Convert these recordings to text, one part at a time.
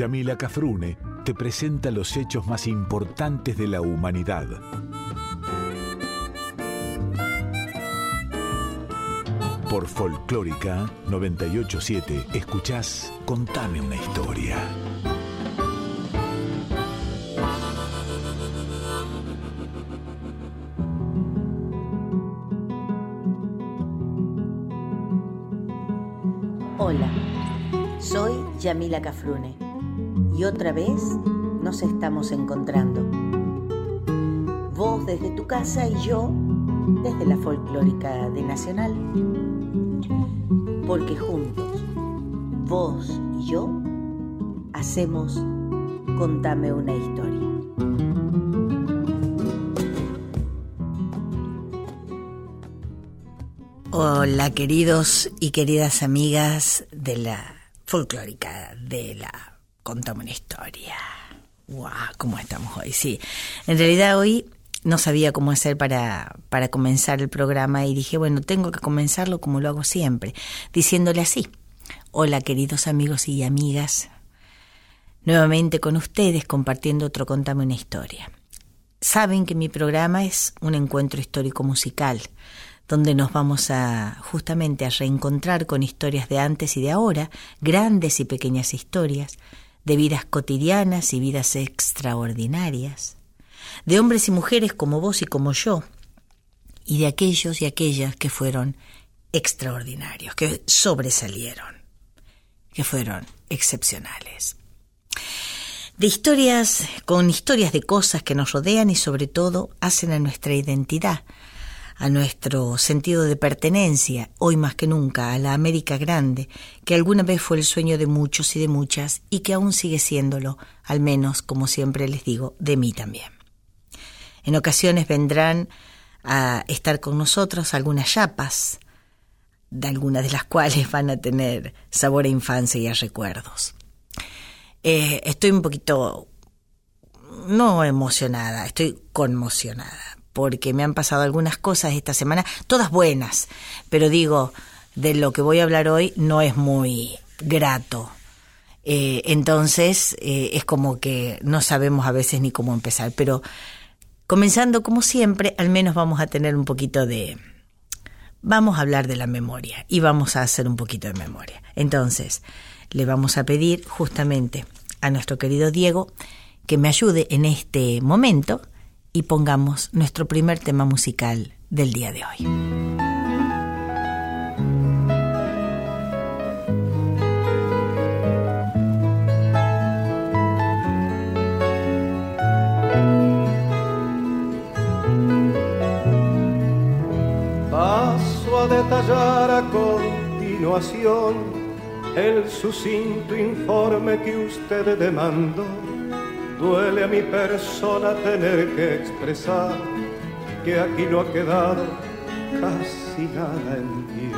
Yamila Cafrune te presenta los hechos más importantes de la humanidad. Por Folclórica 987 escuchás Contame una historia. Hola, soy Yamila Cafrune y otra vez nos estamos encontrando. Vos desde tu casa y yo desde la folclórica de Nacional. Porque juntos, vos y yo, hacemos Contame una historia. Hola queridos y queridas amigas de la folclórica de la Contame una historia. ¡Wow! ¿Cómo estamos hoy? Sí, en realidad hoy no sabía cómo hacer para, para comenzar el programa y dije, bueno, tengo que comenzarlo como lo hago siempre, diciéndole así. Hola queridos amigos y amigas, nuevamente con ustedes compartiendo otro Contame una historia. Saben que mi programa es un encuentro histórico musical donde nos vamos a justamente a reencontrar con historias de antes y de ahora, grandes y pequeñas historias, de vidas cotidianas y vidas extraordinarias, de hombres y mujeres como vos y como yo, y de aquellos y aquellas que fueron extraordinarios, que sobresalieron, que fueron excepcionales. De historias, con historias de cosas que nos rodean y sobre todo hacen a nuestra identidad, a nuestro sentido de pertenencia, hoy más que nunca, a la América Grande, que alguna vez fue el sueño de muchos y de muchas y que aún sigue siéndolo, al menos, como siempre les digo, de mí también. En ocasiones vendrán a estar con nosotros algunas chapas, de algunas de las cuales van a tener sabor a infancia y a recuerdos. Eh, estoy un poquito, no emocionada, estoy conmocionada porque me han pasado algunas cosas esta semana, todas buenas, pero digo, de lo que voy a hablar hoy no es muy grato. Eh, entonces eh, es como que no sabemos a veces ni cómo empezar, pero comenzando como siempre, al menos vamos a tener un poquito de... Vamos a hablar de la memoria y vamos a hacer un poquito de memoria. Entonces, le vamos a pedir justamente a nuestro querido Diego que me ayude en este momento y pongamos nuestro primer tema musical del día de hoy. Paso a detallar a continuación el sucinto informe que usted demandó Duele a mi persona tener que expresar que aquí no ha quedado casi nada en pie.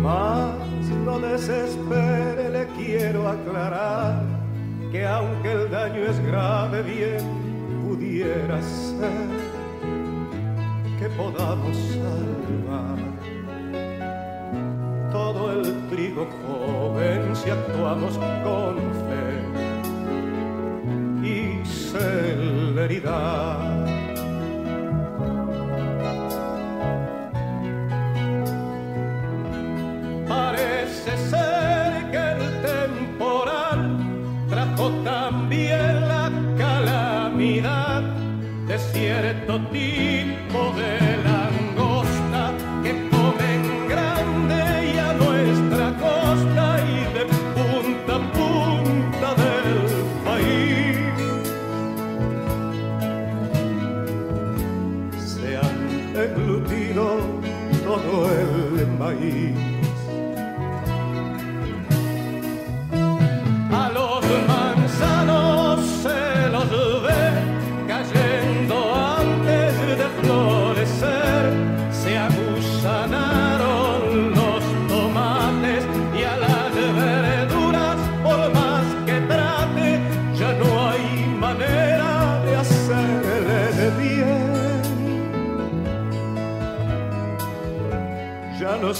Mas no desespere, le quiero aclarar que aunque el daño es grave, bien pudiera ser que podamos salvar todo el trigo joven si actuamos con fe y celeridad. Parece ser que el temporal trajo también la calamidad de cierto tipo de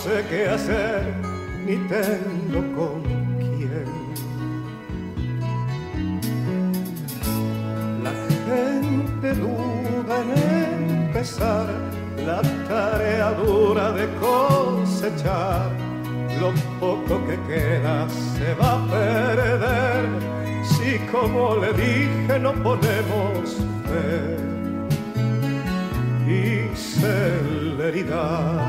sé qué hacer ni tengo con quién. La gente duda en empezar la tarea dura de cosechar. Lo poco que queda se va a perder si como le dije no ponemos fe y celeridad.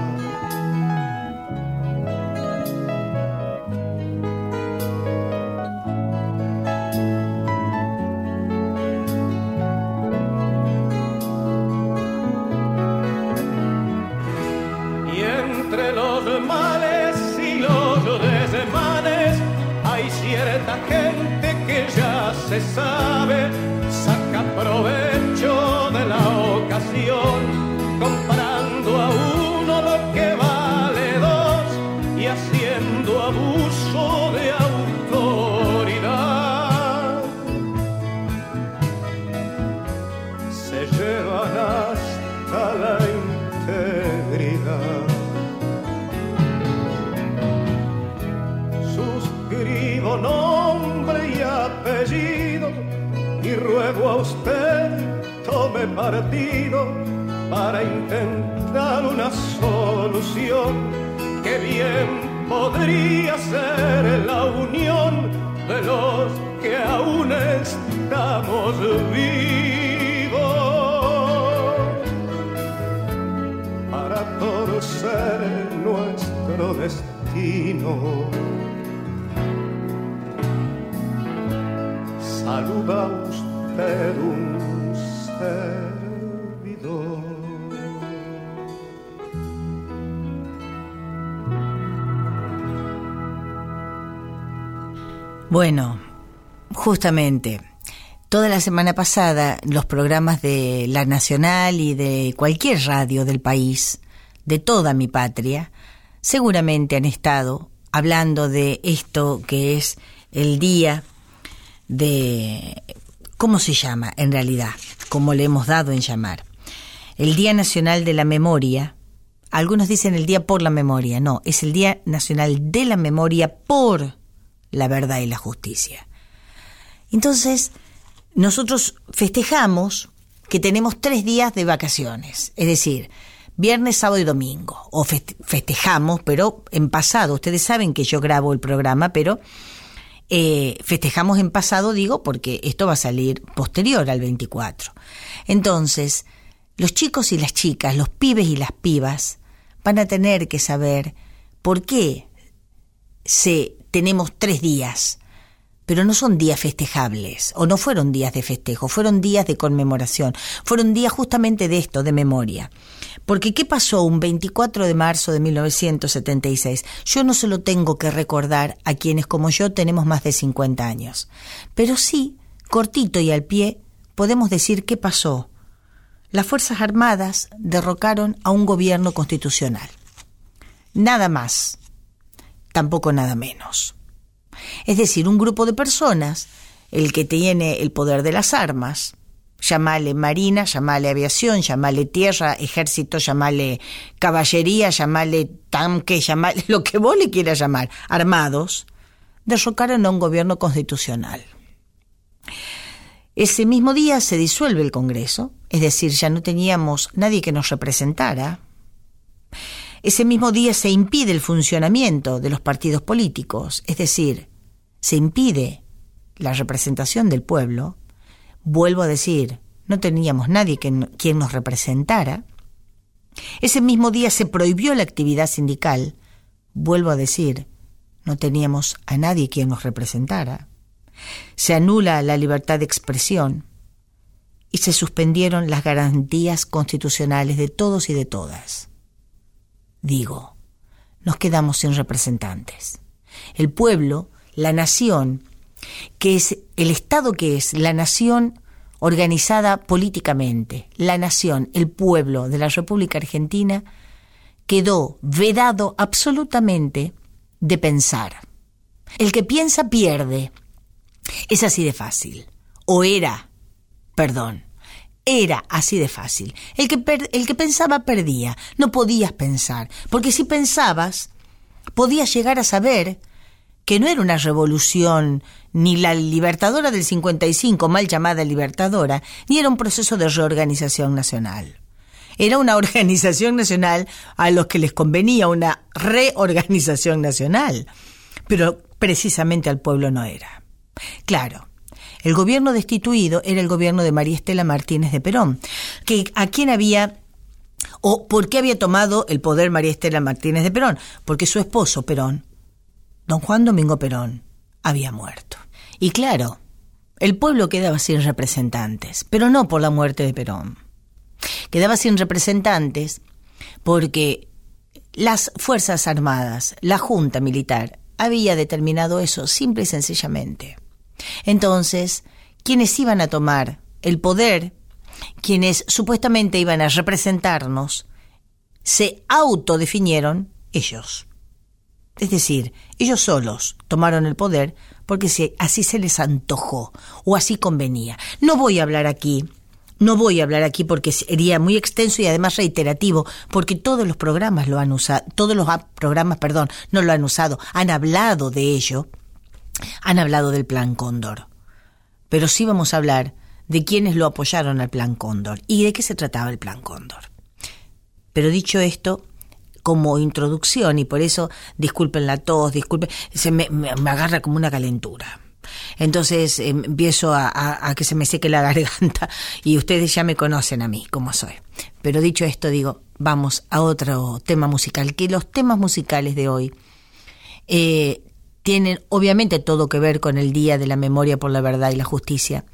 Solución que bien podría ser la unión Bueno, justamente, toda la semana pasada los programas de la Nacional y de cualquier radio del país, de toda mi patria, seguramente han estado hablando de esto que es el Día de cómo se llama en realidad, cómo le hemos dado en llamar. El Día Nacional de la Memoria, algunos dicen el Día por la Memoria, no, es el Día Nacional de la Memoria por la verdad y la justicia. Entonces, nosotros festejamos que tenemos tres días de vacaciones, es decir, viernes, sábado y domingo, o festejamos, pero en pasado, ustedes saben que yo grabo el programa, pero eh, festejamos en pasado, digo, porque esto va a salir posterior al 24. Entonces, los chicos y las chicas, los pibes y las pibas, van a tener que saber por qué se, tenemos tres días, pero no son días festejables, o no fueron días de festejo, fueron días de conmemoración, fueron días justamente de esto, de memoria. Porque ¿qué pasó un 24 de marzo de 1976? Yo no se lo tengo que recordar a quienes como yo tenemos más de 50 años. Pero sí, cortito y al pie, podemos decir qué pasó. Las Fuerzas Armadas derrocaron a un gobierno constitucional. Nada más, tampoco nada menos. Es decir, un grupo de personas, el que tiene el poder de las armas, llamale marina, llamale aviación, llamale tierra, ejército, llamale caballería, llamale tanque, llamale lo que vos le quieras llamar, armados, derrocaron a un gobierno constitucional. Ese mismo día se disuelve el Congreso, es decir, ya no teníamos nadie que nos representara. Ese mismo día se impide el funcionamiento de los partidos políticos, es decir, se impide la representación del pueblo Vuelvo a decir, no teníamos nadie quien nos representara. Ese mismo día se prohibió la actividad sindical. Vuelvo a decir, no teníamos a nadie quien nos representara. Se anula la libertad de expresión y se suspendieron las garantías constitucionales de todos y de todas. Digo, nos quedamos sin representantes. El pueblo, la nación, que es el Estado que es la nación organizada políticamente, la nación, el pueblo de la República Argentina, quedó vedado absolutamente de pensar. El que piensa pierde. Es así de fácil. O era, perdón, era así de fácil. El que, el que pensaba perdía. No podías pensar. Porque si pensabas, podía llegar a saber que no era una revolución, ni la libertadora del 55, mal llamada libertadora, ni era un proceso de reorganización nacional. Era una organización nacional a los que les convenía una reorganización nacional, pero precisamente al pueblo no era. Claro, el gobierno destituido era el gobierno de María Estela Martínez de Perón, que a quien había o por qué había tomado el poder María Estela Martínez de Perón, porque su esposo Perón, don Juan Domingo Perón, había muerto. Y claro, el pueblo quedaba sin representantes, pero no por la muerte de Perón. Quedaba sin representantes porque las Fuerzas Armadas, la Junta Militar, había determinado eso simple y sencillamente. Entonces, quienes iban a tomar el poder, quienes supuestamente iban a representarnos, se autodefinieron ellos. Es decir, ellos solos tomaron el poder porque así se les antojó o así convenía. No voy a hablar aquí no voy a hablar aquí porque sería muy extenso y además reiterativo, porque todos los programas lo han usado, todos los programas, perdón, no lo han usado, han hablado de ello, han hablado del Plan Cóndor. Pero sí vamos a hablar de quienes lo apoyaron al Plan Cóndor y de qué se trataba el Plan Cóndor. Pero dicho esto, como introducción, y por eso disculpen la tos, disculpen, se me, agarra como una calentura. Entonces em, empiezo a, que se me seque la garganta y ustedes ya me conocen a mí, como soy. Pero dicho esto, digo, vamos a otro tema musical, que los temas musicales de hoy eh, tienen obviamente todo que ver con el Día de la Memoria por la Verdad y la Justicia,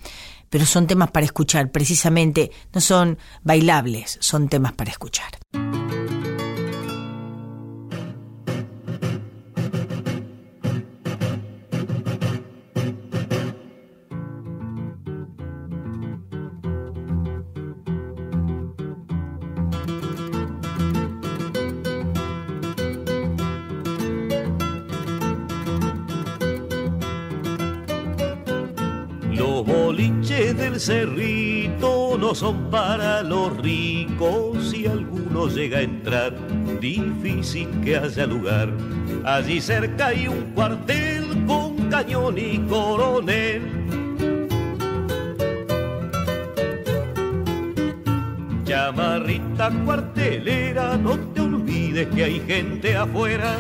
pero son temas para escuchar, precisamente no son bailables, son temas para escuchar. Cerrito no son para los ricos si alguno llega a entrar, difícil que haya lugar. Allí cerca hay un cuartel con cañón y coronel. Chamarrita cuartelera, no te olvides que hay gente afuera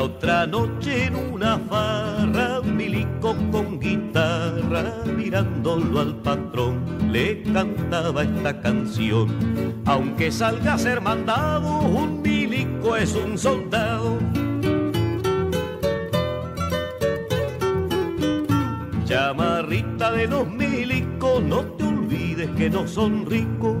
La otra noche en una farra, milico con guitarra, mirándolo al patrón, le cantaba esta canción. Aunque salga a ser mandado, un milico es un soldado. Chamarrita de los milicos, no te olvides que no son ricos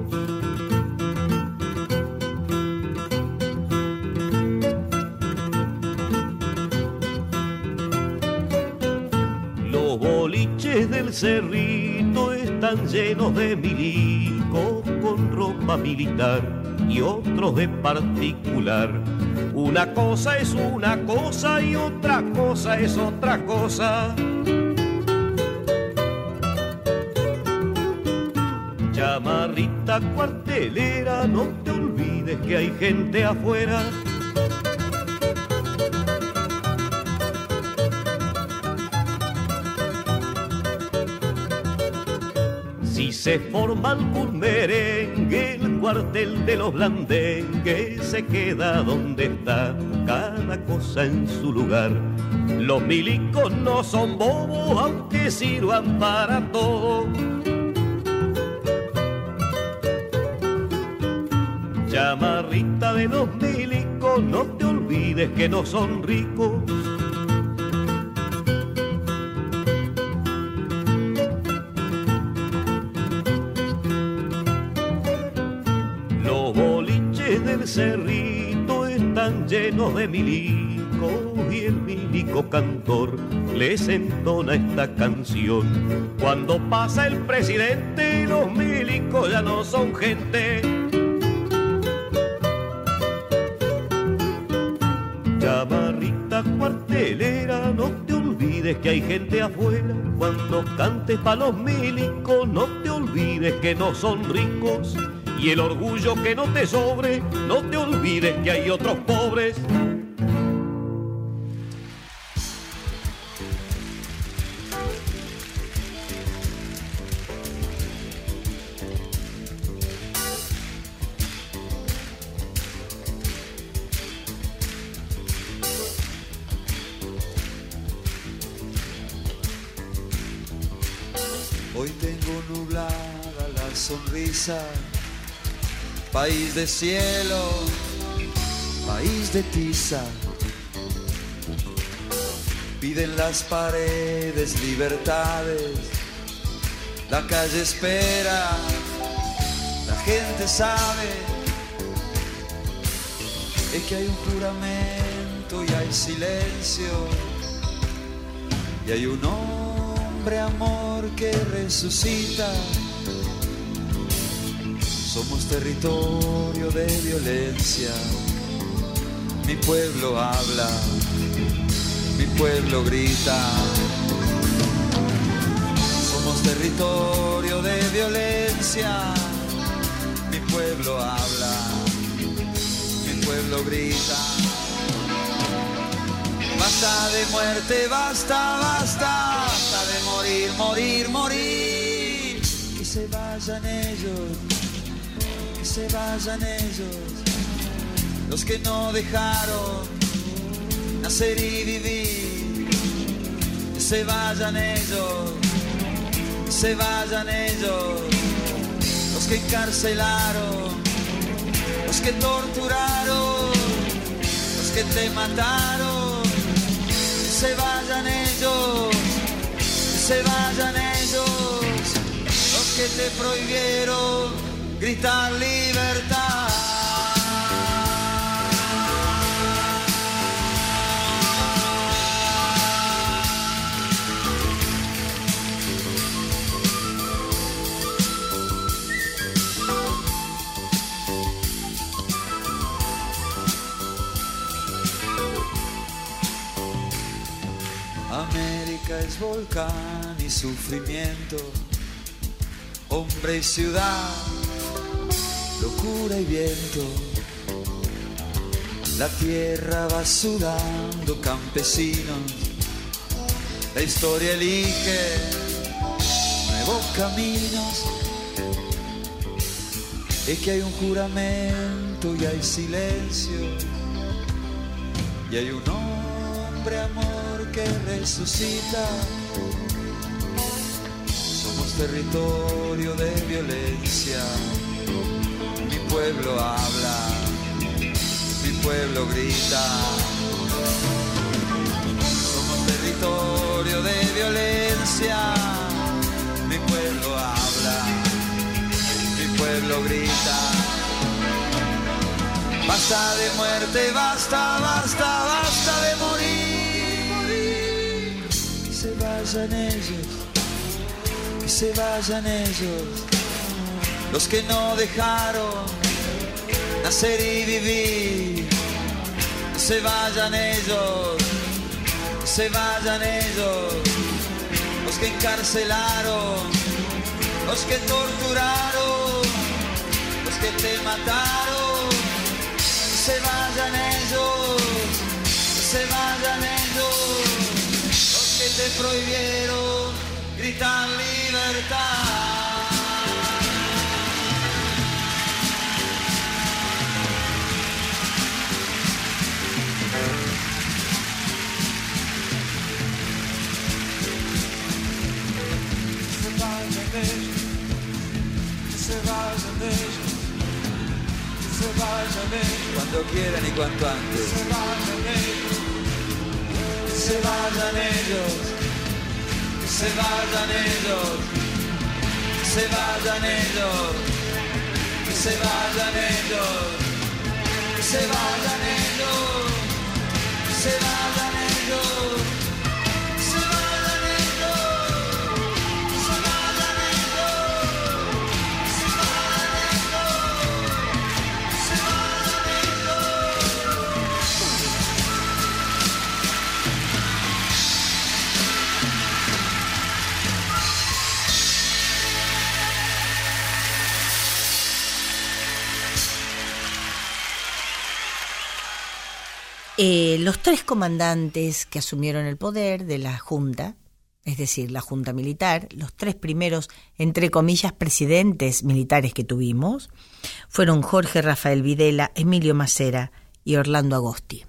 cerrito están llenos de milicos con ropa militar y otros de particular. Una cosa es una cosa y otra cosa es otra cosa. Chamarrita cuartelera, no te olvides que hay gente afuera se forma algún merengue, el cuartel de los blandengues se queda donde está, cada cosa en su lugar. Los milicos no son bobos, aunque sirvan para todo. Chamarrita de los milicos, no te olvides que no son ricos cerrito están llenos de milicos y el milico cantor les entona esta canción. Cuando pasa el presidente, los milicos ya no son gente. Chamarrita cuartelera, no te olvides que hay gente afuera. Cuando cantes pa' los milicos, que no son ricos. Y el orgullo que no te sobre, no te olvides que hay otros pobres. País de cielo, país de tiza. Piden las paredes libertades, la calle espera, la gente sabe es que hay un juramento y hay silencio y hay un hombre amor que resucita somos territorio de violencia. Mi pueblo habla, mi pueblo grita. Somos territorio de violencia. Mi pueblo habla, mi pueblo grita. Basta de muerte, basta, basta, basta de morir, morir, morir. Que se vayan ellos se vayan ellos, los que no dejaron nacer y vivir, se vayan ellos, se vayan ellos, los que encarcelaron, los que torturaron, los que te mataron, se vayan ellos, se vayan ellos, los que te prohibieron gritar libertad. América es volcán y sufrimiento, hombre y ciudad y viento. La tierra va sudando campesinos, la historia elige nuevos caminos. Es que hay un juramento y hay silencio, y hay un hombre amor que resucita. Somos territorio de violencia pueblo habla, mi pueblo grita. Somos territorio de violencia, mi pueblo habla, mi pueblo grita. Basta de muerte, basta, basta, basta de morir. Que se vayan ellos, que se vayan ellos, los que no dejaron nacer y vivir. Se vayan ellos, se vayan ellos, los que encarcelaron, los que torturaron, los que te mataron. Se vayan ellos, se vayan ellos, los que te prohibieron gritar libertad. Se vayan ellos, cuando quieran y cuanto antes, se vayan ellos, se vayan ellos, se vayan ellos, se vayan ellos, se vayan ellos, se vayan ellos, se vayan ellos. Eh, los tres comandantes que asumieron el poder de la Junta, es decir, la Junta Militar, los tres primeros, entre comillas, presidentes militares que tuvimos, fueron Jorge Rafael Videla, Emilio Macera y Orlando Agosti,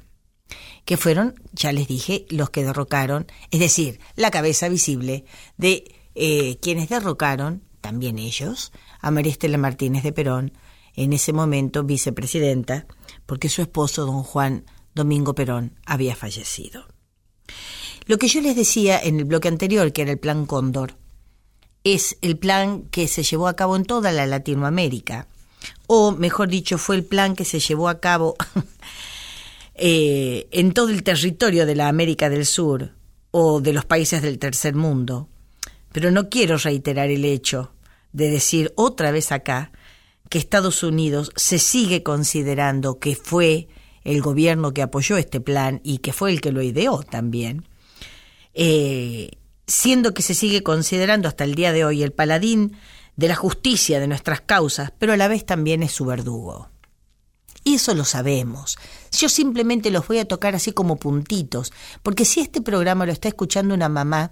que fueron, ya les dije, los que derrocaron, es decir, la cabeza visible de eh, quienes derrocaron, también ellos, a María Estela Martínez de Perón, en ese momento vicepresidenta, porque su esposo, don Juan Domingo Perón había fallecido. Lo que yo les decía en el bloque anterior, que era el Plan Cóndor, es el plan que se llevó a cabo en toda la Latinoamérica, o mejor dicho, fue el plan que se llevó a cabo eh, en todo el territorio de la América del Sur o de los países del tercer mundo. Pero no quiero reiterar el hecho de decir otra vez acá que Estados Unidos se sigue considerando que fue el gobierno que apoyó este plan y que fue el que lo ideó también, eh, siendo que se sigue considerando hasta el día de hoy el paladín de la justicia de nuestras causas, pero a la vez también es su verdugo. Y eso lo sabemos. Yo simplemente los voy a tocar así como puntitos, porque si este programa lo está escuchando una mamá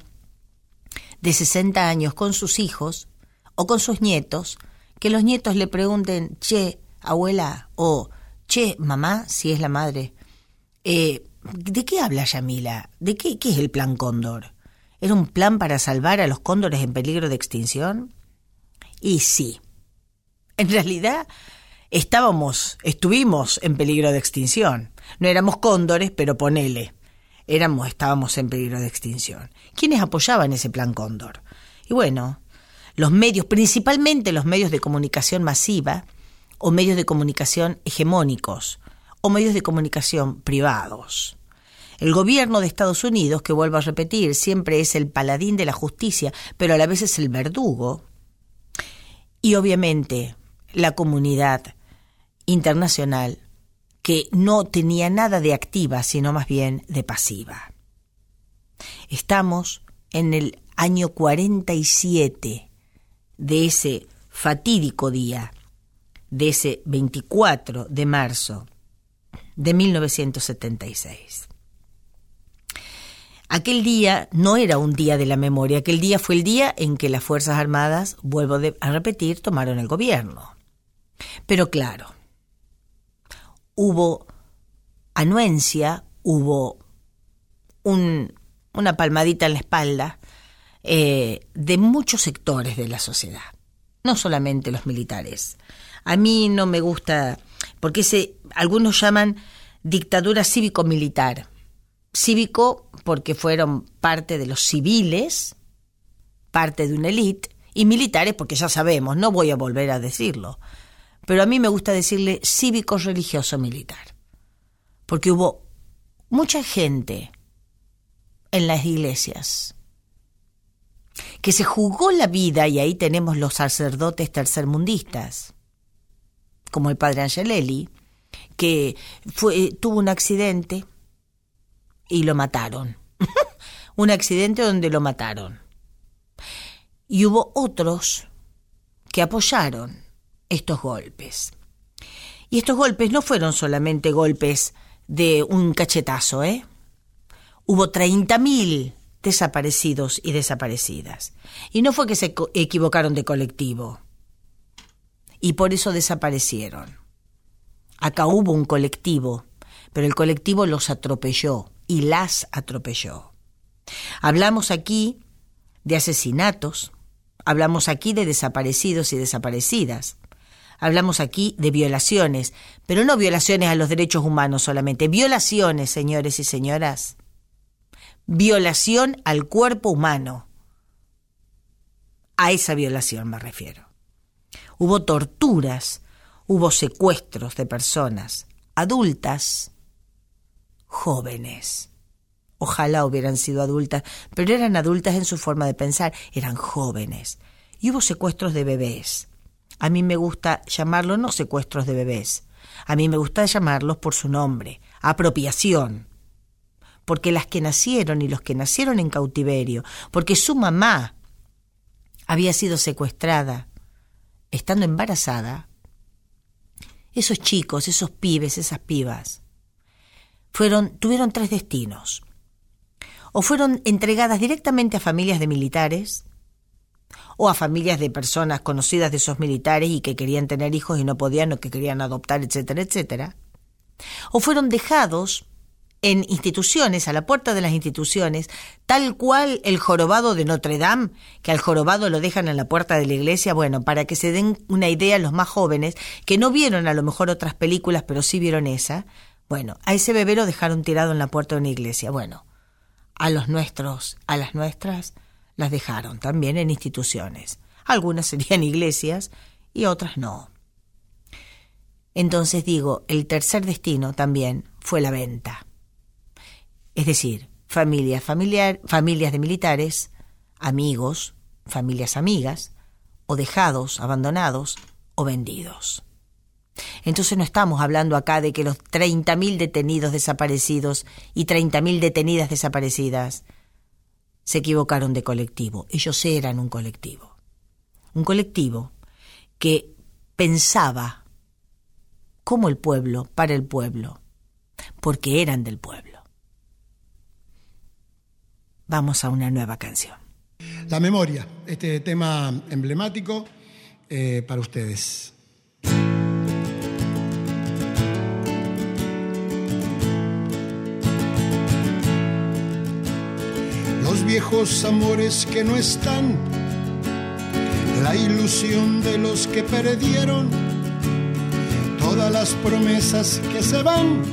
de 60 años con sus hijos o con sus nietos, que los nietos le pregunten, che, abuela, o Che, mamá, si es la madre, eh, ¿de qué habla Yamila? ¿De qué, qué es el plan Cóndor? ¿Era un plan para salvar a los cóndores en peligro de extinción? Y sí. En realidad, estábamos, estuvimos en peligro de extinción. No éramos cóndores, pero ponele. Éramos, estábamos en peligro de extinción. ¿Quiénes apoyaban ese plan Cóndor? Y bueno, los medios, principalmente los medios de comunicación masiva, o medios de comunicación hegemónicos o medios de comunicación privados. El gobierno de Estados Unidos, que vuelvo a repetir, siempre es el paladín de la justicia, pero a la vez es el verdugo. Y obviamente la comunidad internacional, que no tenía nada de activa, sino más bien de pasiva. Estamos en el año 47 de ese fatídico día de ese 24 de marzo de 1976. Aquel día no era un día de la memoria, aquel día fue el día en que las Fuerzas Armadas, vuelvo a repetir, tomaron el gobierno. Pero claro, hubo anuencia, hubo una palmadita en la espalda eh, de muchos sectores de la sociedad, no solamente los militares, a mí no me gusta, porque algunos llaman dictadura cívico-militar. Cívico porque fueron parte de los civiles, parte de una élite, y militares porque ya sabemos, no voy a volver a decirlo. Pero a mí me gusta decirle cívico-religioso-militar. Porque hubo mucha gente en las iglesias que se jugó la vida, y ahí tenemos los sacerdotes tercermundistas, como el padre Angelelli, que fue, tuvo un accidente y lo mataron. un accidente donde lo mataron. Y hubo otros que apoyaron estos golpes. Y estos golpes no fueron solamente golpes de un cachetazo, ¿eh? Hubo 30.000 desaparecidos y desaparecidas. Y no fue que se equivocaron de colectivo y por eso desaparecieron. Acá hubo un colectivo, pero el colectivo los atropelló y las atropelló. Hablamos aquí de asesinatos, hablamos aquí de desaparecidos y desaparecidas, hablamos aquí de violaciones, pero no violaciones a los derechos humanos solamente, violaciones, señores y señoras, violación al cuerpo humano. A esa violación me refiero hubo torturas, hubo secuestros de personas, adultas, jóvenes. Ojalá hubieran sido adultas, pero eran adultas en su forma de pensar, eran jóvenes. Y hubo secuestros de bebés. A mí me gusta llamarlo no secuestros de bebés, a mí me gusta llamarlos por su nombre, apropiación. Porque las que nacieron y los que nacieron en cautiverio, porque su mamá había sido secuestrada, estando embarazada, esos chicos, esos pibes, esas pibas, fueron, tuvieron tres destinos. O fueron entregadas directamente a familias de militares, o a familias de personas conocidas de esos militares y que querían tener hijos y no podían o que querían adoptar, etcétera, etcétera. O fueron dejados en instituciones, a la puerta de las instituciones, tal cual el jorobado de Notre Dame, que al jorobado lo dejan en la puerta de la iglesia, bueno, para que se den una idea los más jóvenes, que no vieron a lo mejor otras películas, pero sí vieron esa, bueno, a ese bebé lo dejaron tirado en la puerta de una iglesia, bueno, a los nuestros, a las nuestras, las dejaron también en instituciones. Algunas serían iglesias y otras no. Entonces digo, el tercer destino también fue la venta es decir, familias, familiar, familias de militares, amigos, familias amigas, o dejados, abandonados, o vendidos. Entonces no estamos hablando acá de que los 30.000 detenidos desaparecidos y 30.000 detenidas desaparecidas se equivocaron de colectivo. Ellos eran un colectivo. Un colectivo que pensaba como el pueblo, para el pueblo, porque eran del pueblo vamos a una nueva canción. La memoria, este tema emblemático eh, para ustedes. Los viejos amores que no están, la ilusión de los que perdieron, todas las promesas que se van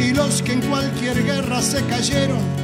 y los que en cualquier guerra se cayeron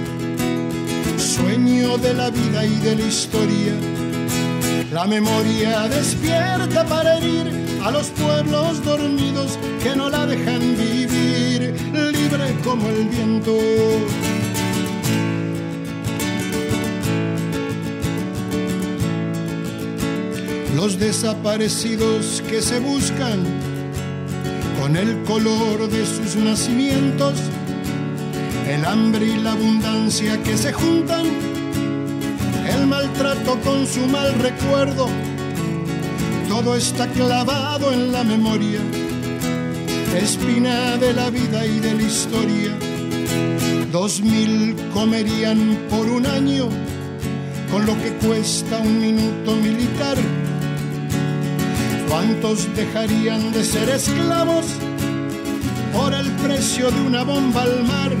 sueño de la vida y de la historia. La memoria despierta para herir a los pueblos dormidos que no la dejan vivir, libre como el viento. Los desaparecidos que se buscan con el color de sus nacimientos el hambre y la abundancia que se juntan, el maltrato con su mal recuerdo, todo está clavado en la memoria, espina de la vida y de la historia. Dos mil comerían por un año con lo que cuesta un minuto militar. ¿Cuántos dejarían de ser esclavos por el precio de una bomba al mar?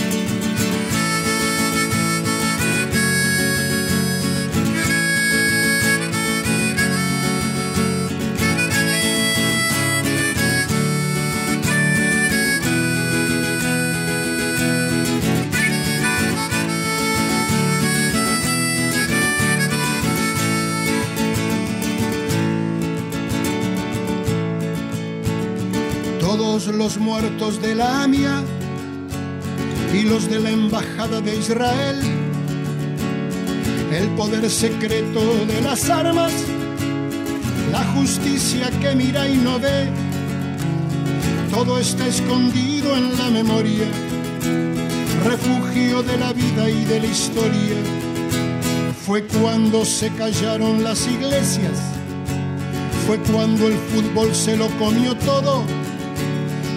los muertos de la AMIA y los de la Embajada de Israel, el poder secreto de las armas, la justicia que mira y no ve, todo está escondido en la memoria, refugio de la vida y de la historia. Fue cuando se callaron las iglesias, fue cuando el fútbol se lo comió todo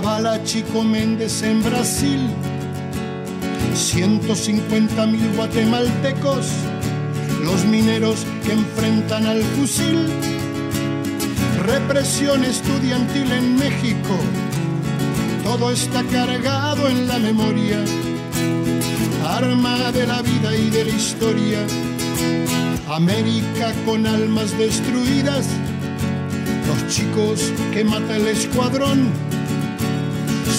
La bala Chico Méndez en Brasil, 150 mil guatemaltecos, los mineros que enfrentan al fusil, represión estudiantil en México, todo está cargado en la memoria, arma de la vida y de la historia, América con almas destruidas, los chicos que mata el escuadrón,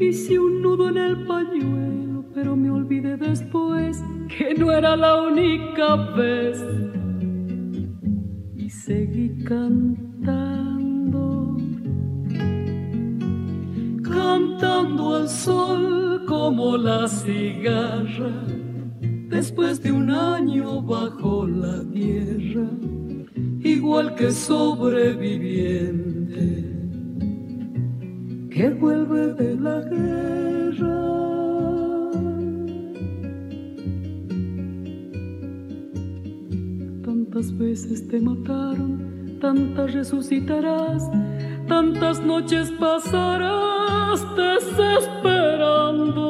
Hice un nudo en el pañuelo, pero me olvidé después que no era la única vez. Y seguí cantando, cantando al sol como la cigarra, después de un año bajo la tierra, igual que sobreviviente que vuelve de la guerra. Tantas veces te mataron, tantas resucitarás, tantas noches pasarás desesperando.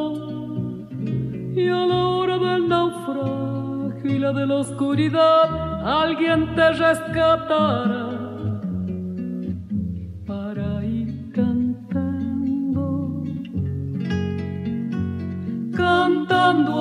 Y a la hora del naufragio y la de la oscuridad, alguien te rescatará.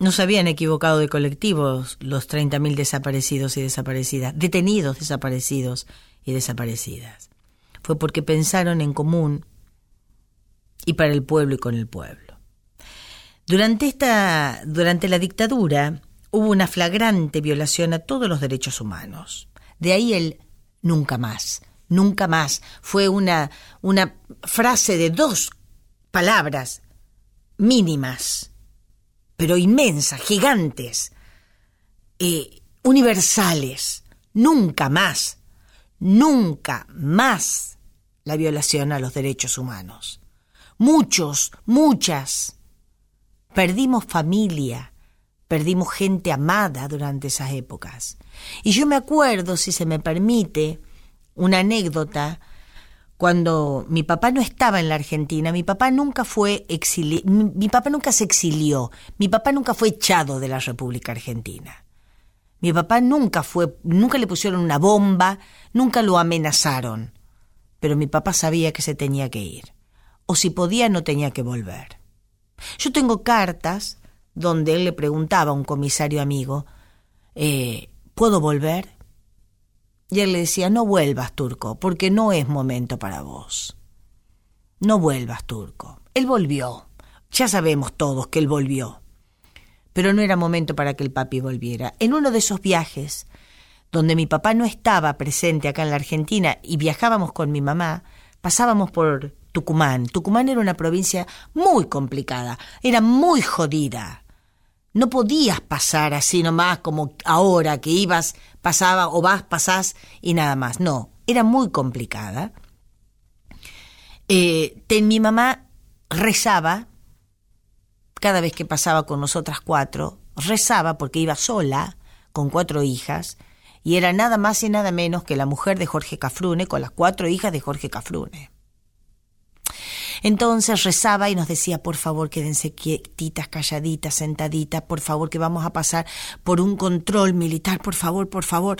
no se habían equivocado de colectivos los 30.000 desaparecidos y desaparecidas, detenidos, desaparecidos y desaparecidas. Fue porque pensaron en común y para el pueblo y con el pueblo. Durante, esta, durante la dictadura hubo una flagrante violación a todos los derechos humanos. De ahí el nunca más, nunca más. Fue una, una frase de dos palabras mínimas, pero inmensas, gigantes, eh, universales. Nunca más, nunca más la violación a los derechos humanos. Muchos, muchas. Perdimos familia, perdimos gente amada durante esas épocas. Y yo me acuerdo, si se me permite, una anécdota cuando mi papá no estaba en la Argentina, mi papá nunca fue exili mi papá nunca se exilió, mi papá nunca fue echado de la República Argentina. Mi papá nunca fue, nunca le pusieron una bomba, nunca lo amenazaron. Pero mi papá sabía que se tenía que ir. O si podía, no tenía que volver. Yo tengo cartas donde él le preguntaba a un comisario amigo, eh, ¿puedo volver? Y él le decía, no vuelvas, turco, porque no es momento para vos. No vuelvas, turco. Él volvió. Ya sabemos todos que él volvió pero no era momento para que el papi volviera. En uno de esos viajes, donde mi papá no estaba presente acá en la Argentina y viajábamos con mi mamá, pasábamos por Tucumán. Tucumán era una provincia muy complicada, era muy jodida. No podías pasar así nomás como ahora que ibas, pasaba o vas, pasás y nada más. No, era muy complicada. Eh, mi mamá rezaba cada vez que pasaba con nosotras cuatro, rezaba porque iba sola, con cuatro hijas, y era nada más y nada menos que la mujer de Jorge Cafrune con las cuatro hijas de Jorge Cafrune. Entonces rezaba y nos decía, por favor, quédense quietitas, calladitas, sentaditas, por favor, que vamos a pasar por un control militar, por favor, por favor.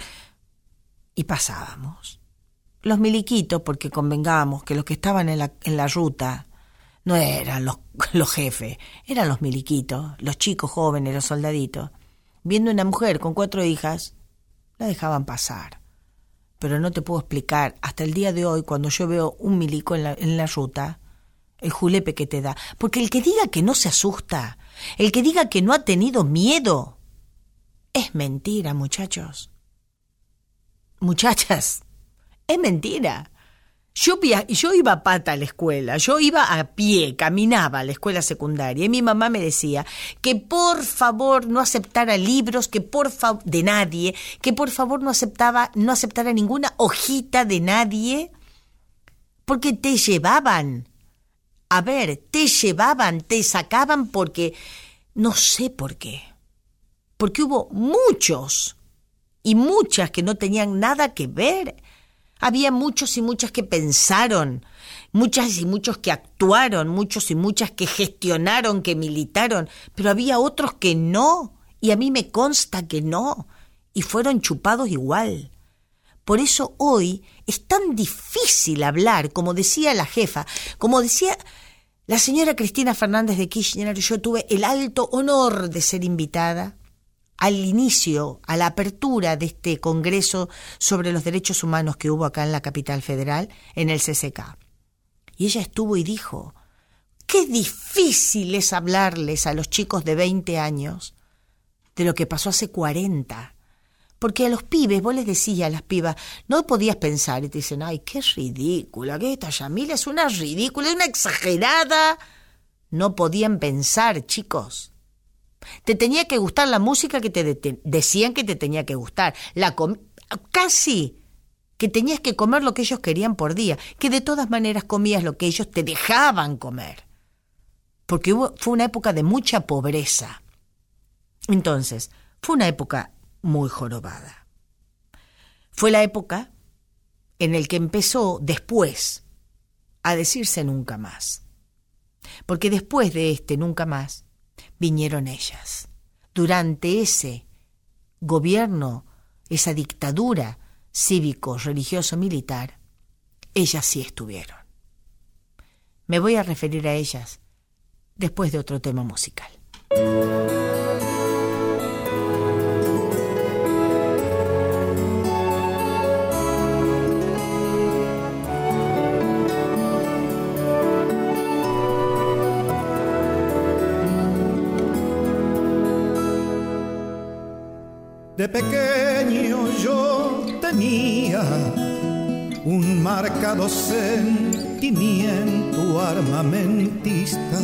Y pasábamos. Los miliquitos, porque convengamos que los que estaban en la, en la ruta no eran los, los jefes, eran los miliquitos, los chicos jóvenes, los soldaditos. Viendo una mujer con cuatro hijas, la dejaban pasar. Pero no te puedo explicar, hasta el día de hoy, cuando yo veo un milico en la, en la ruta, el julepe que te da. Porque el que diga que no se asusta, el que diga que no ha tenido miedo, es mentira, muchachos. Muchachas, es mentira. Yo, yo iba a pata a la escuela, yo iba a pie, caminaba a la escuela secundaria y mi mamá me decía que por favor no aceptara libros, que por de nadie, que por favor no aceptaba, no aceptara ninguna hojita de nadie, porque te llevaban. A ver, te llevaban, te sacaban porque no sé por qué. Porque hubo muchos y muchas que no tenían nada que ver había muchos y muchas que pensaron, muchas y muchos que actuaron, muchos y muchas que gestionaron, que militaron, pero había otros que no, y a mí me consta que no, y fueron chupados igual. Por eso hoy es tan difícil hablar, como decía la jefa, como decía la señora Cristina Fernández de Kirchner, yo tuve el alto honor de ser invitada al inicio, a la apertura de este Congreso sobre los Derechos Humanos que hubo acá en la capital federal, en el CCK. Y ella estuvo y dijo, qué difícil es hablarles a los chicos de 20 años de lo que pasó hace 40. Porque a los pibes, vos les decías a las pibas, no podías pensar y te dicen, ay, qué ridícula, que esta Yamila es una ridícula, es una exagerada. No podían pensar, chicos. Te tenía que gustar la música que te decían que te tenía que gustar. La casi que tenías que comer lo que ellos querían por día, que de todas maneras comías lo que ellos te dejaban comer. Porque fue una época de mucha pobreza. Entonces, fue una época muy jorobada. Fue la época en el que empezó después a decirse nunca más. Porque después de este nunca más, vinieron ellas. Durante ese gobierno, esa dictadura cívico-religioso-militar, ellas sí estuvieron. Me voy a referir a ellas después de otro tema musical. De pequeño yo tenía un marcado sentimiento armamentista.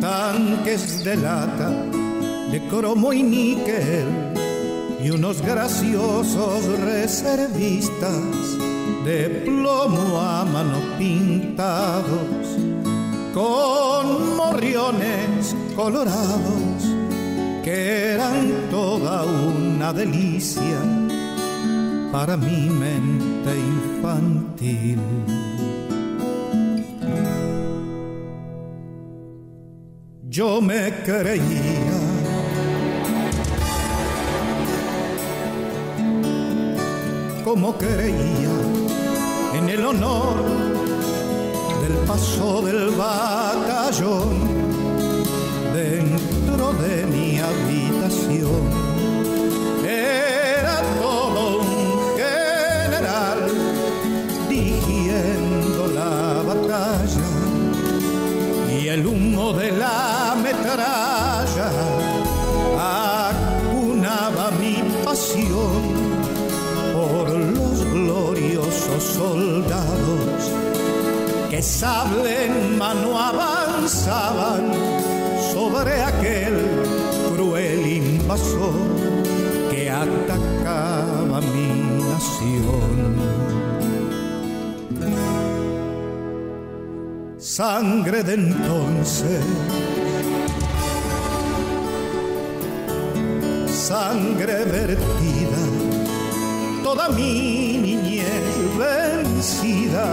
Tanques de lata, de cromo y níquel y unos graciosos reservistas de plomo a mano pintados con morriones colorados que eran toda una delicia para mi mente infantil. Yo me creía como creía en el honor del paso del batallón de mi habitación. Era todo un general dirigiendo la batalla y el humo de la metralla acunaba mi pasión por los gloriosos soldados que sable en mano avanzaban sobre aquel cruel invasor que atacaba mi nación. Sangre de entonces, sangre vertida, toda mi niñez vencida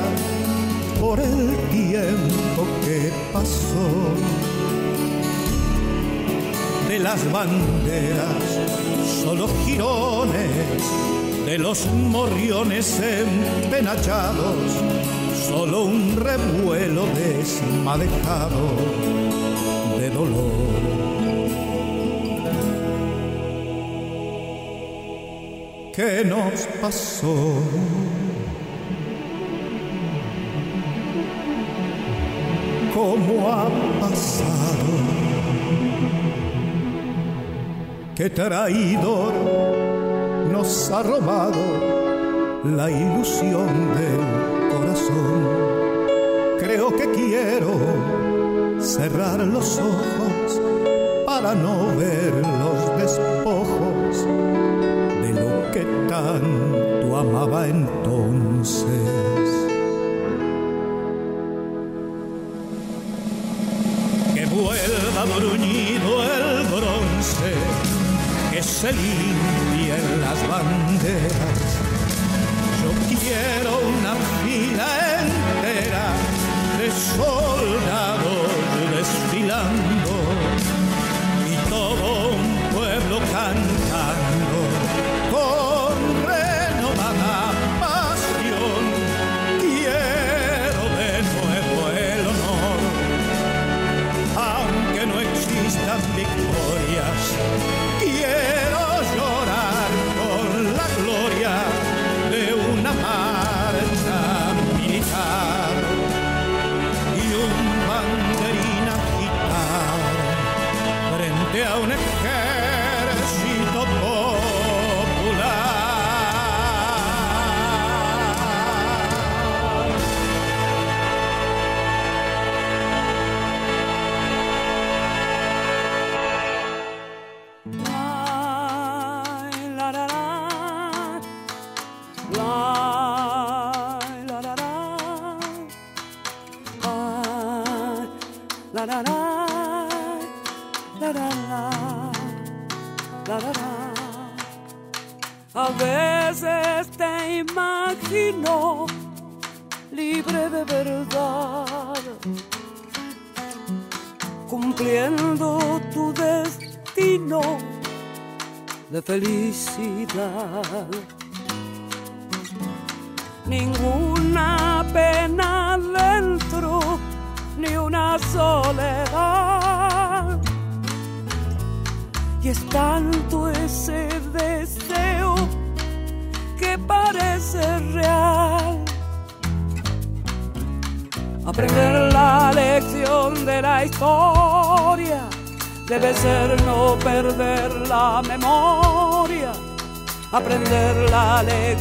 por el tiempo que pasó. De las banderas, solo girones, de los morriones empenachados, solo un revuelo desmadejado de dolor. ¿Qué nos pasó? ¿Cómo ha pasado? ¿Qué traidor nos ha robado la ilusión del corazón? Creo que quiero cerrar los ojos para no ver los despojos de lo que tanto amaba entonces. Se limpien las banderas.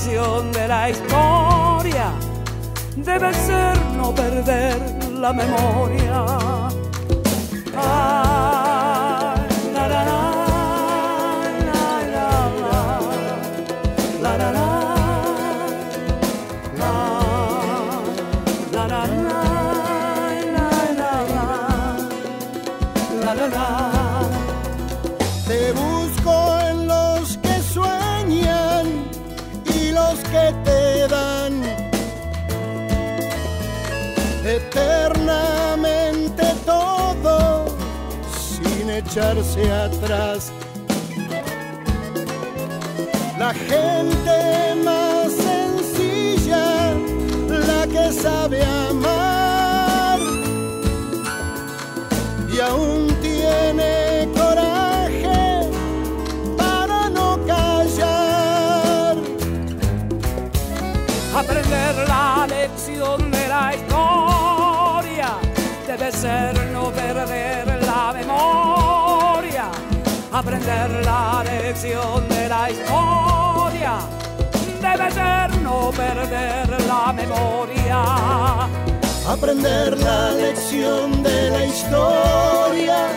De la historia debe ser no perder la memoria. Echarse atrás. La gente más que sabe amar y aún tiene coraje para no callar. Aprender la lección de la historia debe ser Aprender la lección de la historia debe ser no perder la memoria. Aprender la lección de la historia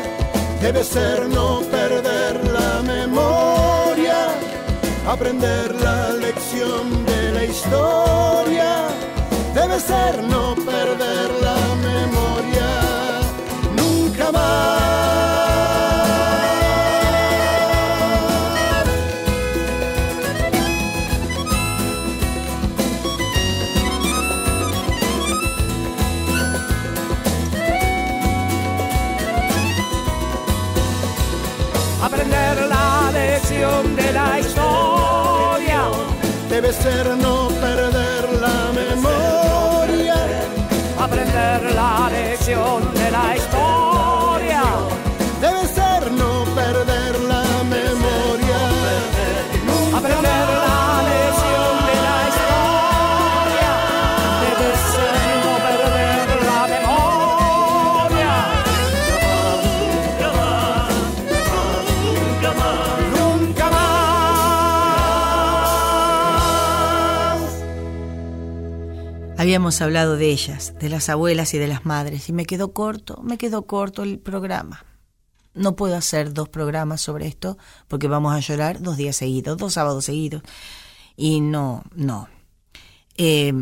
debe ser no perder la memoria. Aprender la lección de la historia debe ser no perder la memoria. Nunca más. Debe ser no Habíamos hablado de ellas, de las abuelas y de las madres, y me quedó corto, me quedó corto el programa. No puedo hacer dos programas sobre esto porque vamos a llorar dos días seguidos, dos sábados seguidos. Y no, no. Eh,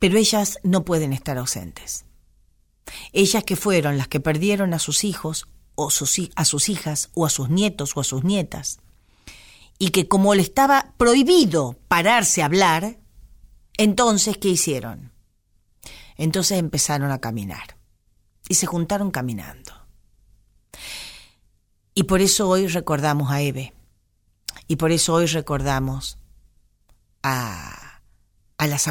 pero ellas no pueden estar ausentes. Ellas que fueron las que perdieron a sus hijos, o sus, a sus hijas, o a sus nietos, o a sus nietas, y que como le estaba prohibido pararse a hablar, entonces, ¿qué hicieron? Entonces empezaron a caminar y se juntaron caminando. Y por eso hoy recordamos a Eve. Y por eso hoy recordamos a, a las...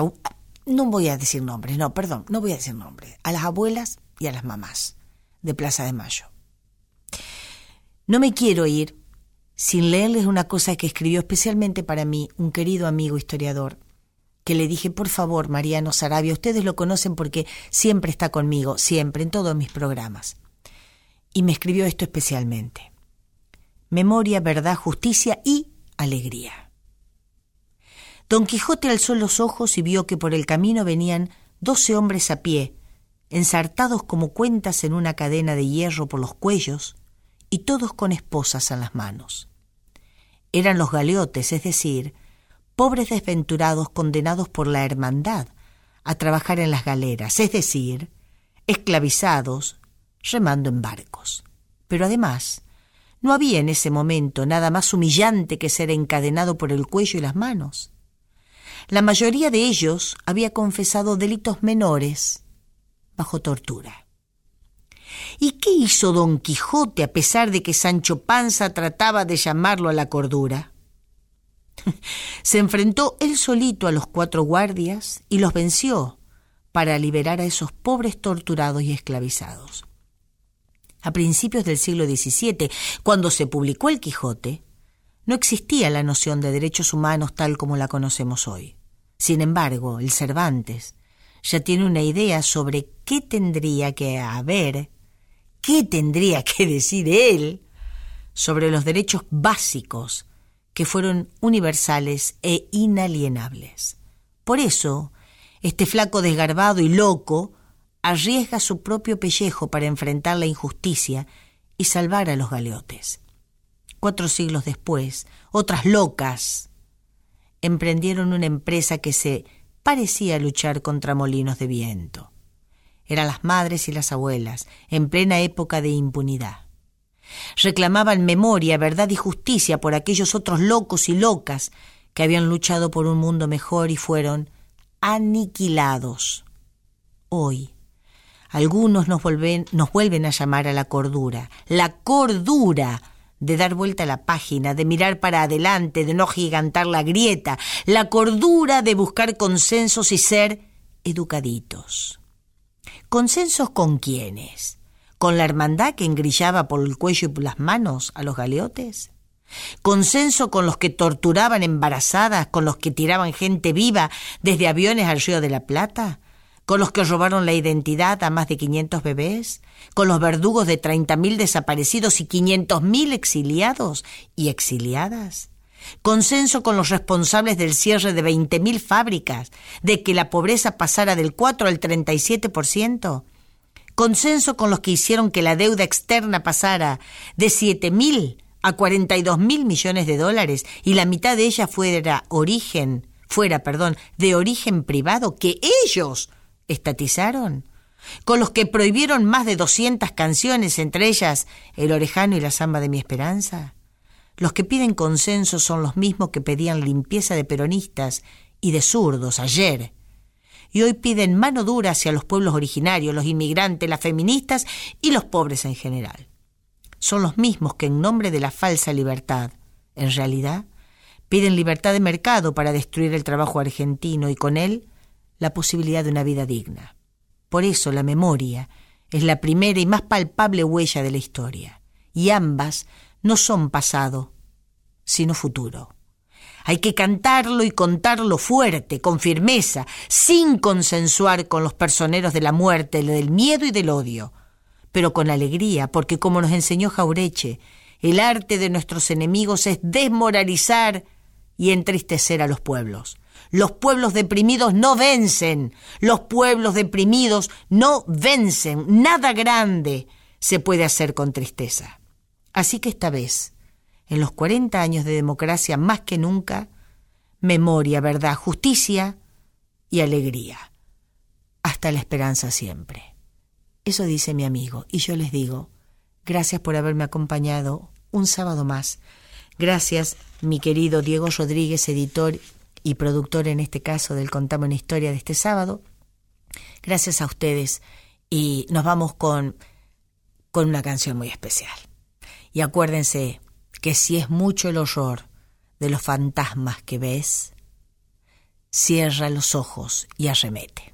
No voy a decir nombres, no, perdón, no voy a decir nombres. A las abuelas y a las mamás de Plaza de Mayo. No me quiero ir sin leerles una cosa que escribió especialmente para mí un querido amigo historiador, que le dije, por favor, Mariano Sarabia, ustedes lo conocen porque siempre está conmigo, siempre, en todos mis programas. Y me escribió esto especialmente. Memoria, verdad, justicia y alegría. Don Quijote alzó los ojos y vio que por el camino venían doce hombres a pie, ensartados como cuentas en una cadena de hierro por los cuellos, y todos con esposas en las manos. Eran los galeotes, es decir, pobres desventurados condenados por la hermandad a trabajar en las galeras, es decir, esclavizados remando en barcos. Pero además, no había en ese momento nada más humillante que ser encadenado por el cuello y las manos. La mayoría de ellos había confesado delitos menores bajo tortura. ¿Y qué hizo don Quijote a pesar de que Sancho Panza trataba de llamarlo a la cordura? Se enfrentó él solito a los cuatro guardias y los venció para liberar a esos pobres torturados y esclavizados. A principios del siglo XVII, cuando se publicó el Quijote, no existía la noción de derechos humanos tal como la conocemos hoy. Sin embargo, el Cervantes ya tiene una idea sobre qué tendría que haber, qué tendría que decir él sobre los derechos básicos que fueron universales e inalienables. Por eso, este flaco desgarbado y loco arriesga su propio pellejo para enfrentar la injusticia y salvar a los galeotes. Cuatro siglos después, otras locas emprendieron una empresa que se parecía luchar contra molinos de viento. Eran las madres y las abuelas, en plena época de impunidad. Reclamaban memoria, verdad y justicia por aquellos otros locos y locas que habían luchado por un mundo mejor y fueron aniquilados. Hoy, algunos nos vuelven, a llamar a la cordura, la cordura de dar vuelta a la página, de mirar para adelante, de no gigantar la grieta, la cordura de buscar consensos y ser educaditos. ¿Consensos con quiénes? ¿Con la hermandad que engrillaba por el cuello y por las manos a los galeotes? ¿Consenso con los que torturaban embarazadas, con los que tiraban gente viva desde aviones al río de la Plata? ¿Con los que robaron la identidad a más de 500 bebés? ¿Con los verdugos de 30.000 desaparecidos y 500.000 exiliados y exiliadas? Consenso con los responsables del cierre de 20.000 fábricas, de que la pobreza pasara del 4 al 37%. Consenso con los que hicieron que la deuda externa pasara de 7.000 a 42 mil millones de dólares y la mitad de ella fuera origen, fuera, perdón, de origen privado que ellos estatizaron, con los que prohibieron más de 200 canciones, entre ellas El Orejano y la Samba de mi Esperanza. Los que piden consenso son los mismos que pedían limpieza de peronistas y de zurdos ayer. Y hoy piden mano dura hacia los pueblos originarios, los inmigrantes, las feministas y los pobres en general son los mismos que en nombre de la falsa libertad, en realidad, piden libertad de mercado para destruir el trabajo argentino y con él la posibilidad de una vida digna. Por eso la memoria es la primera y más palpable huella de la historia, y ambas no son pasado, sino futuro. Hay que cantarlo y contarlo fuerte, con firmeza, sin consensuar con los personeros de la muerte, del miedo y del odio, pero con alegría, porque como nos enseñó Jaureche, el arte de nuestros enemigos es desmoralizar y entristecer a los pueblos. Los pueblos deprimidos no vencen, los pueblos deprimidos no vencen, nada grande se puede hacer con tristeza. Así que esta vez, en los 40 años de democracia más que nunca, memoria, verdad, justicia y alegría. Hasta la esperanza siempre. Eso dice mi amigo. Y yo les digo, gracias por haberme acompañado un sábado más. Gracias, mi querido Diego Rodríguez, editor y productor en este caso del Contamos una historia de este sábado. Gracias a ustedes. Y nos vamos con, con una canción muy especial. Y acuérdense que si es mucho el horror de los fantasmas que ves, cierra los ojos y arremete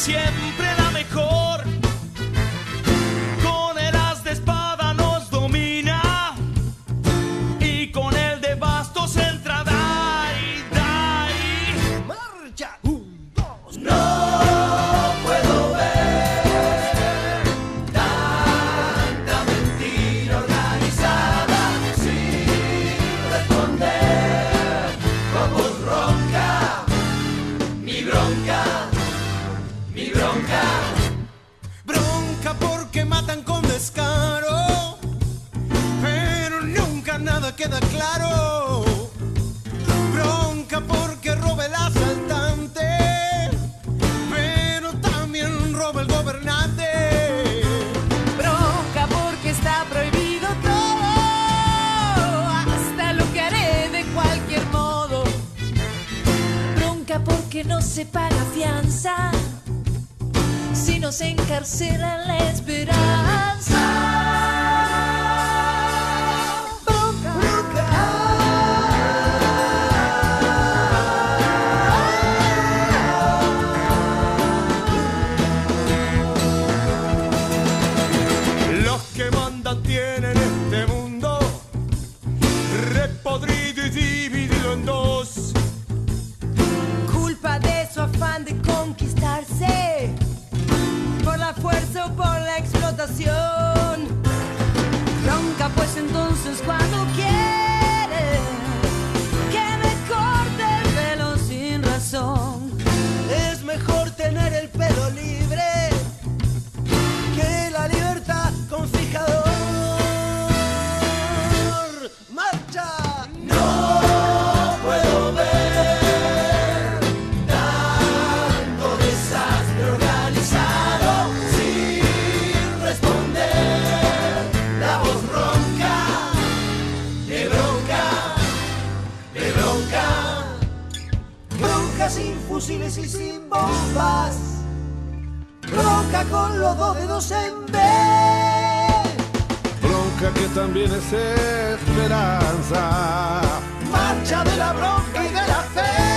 siempre paso por la explotación. Ronca pues entonces cuando quieras. Fusiles y sin bombas. Bronca con los dos dedos en B. Bronca que también es esperanza. Marcha de la bronca.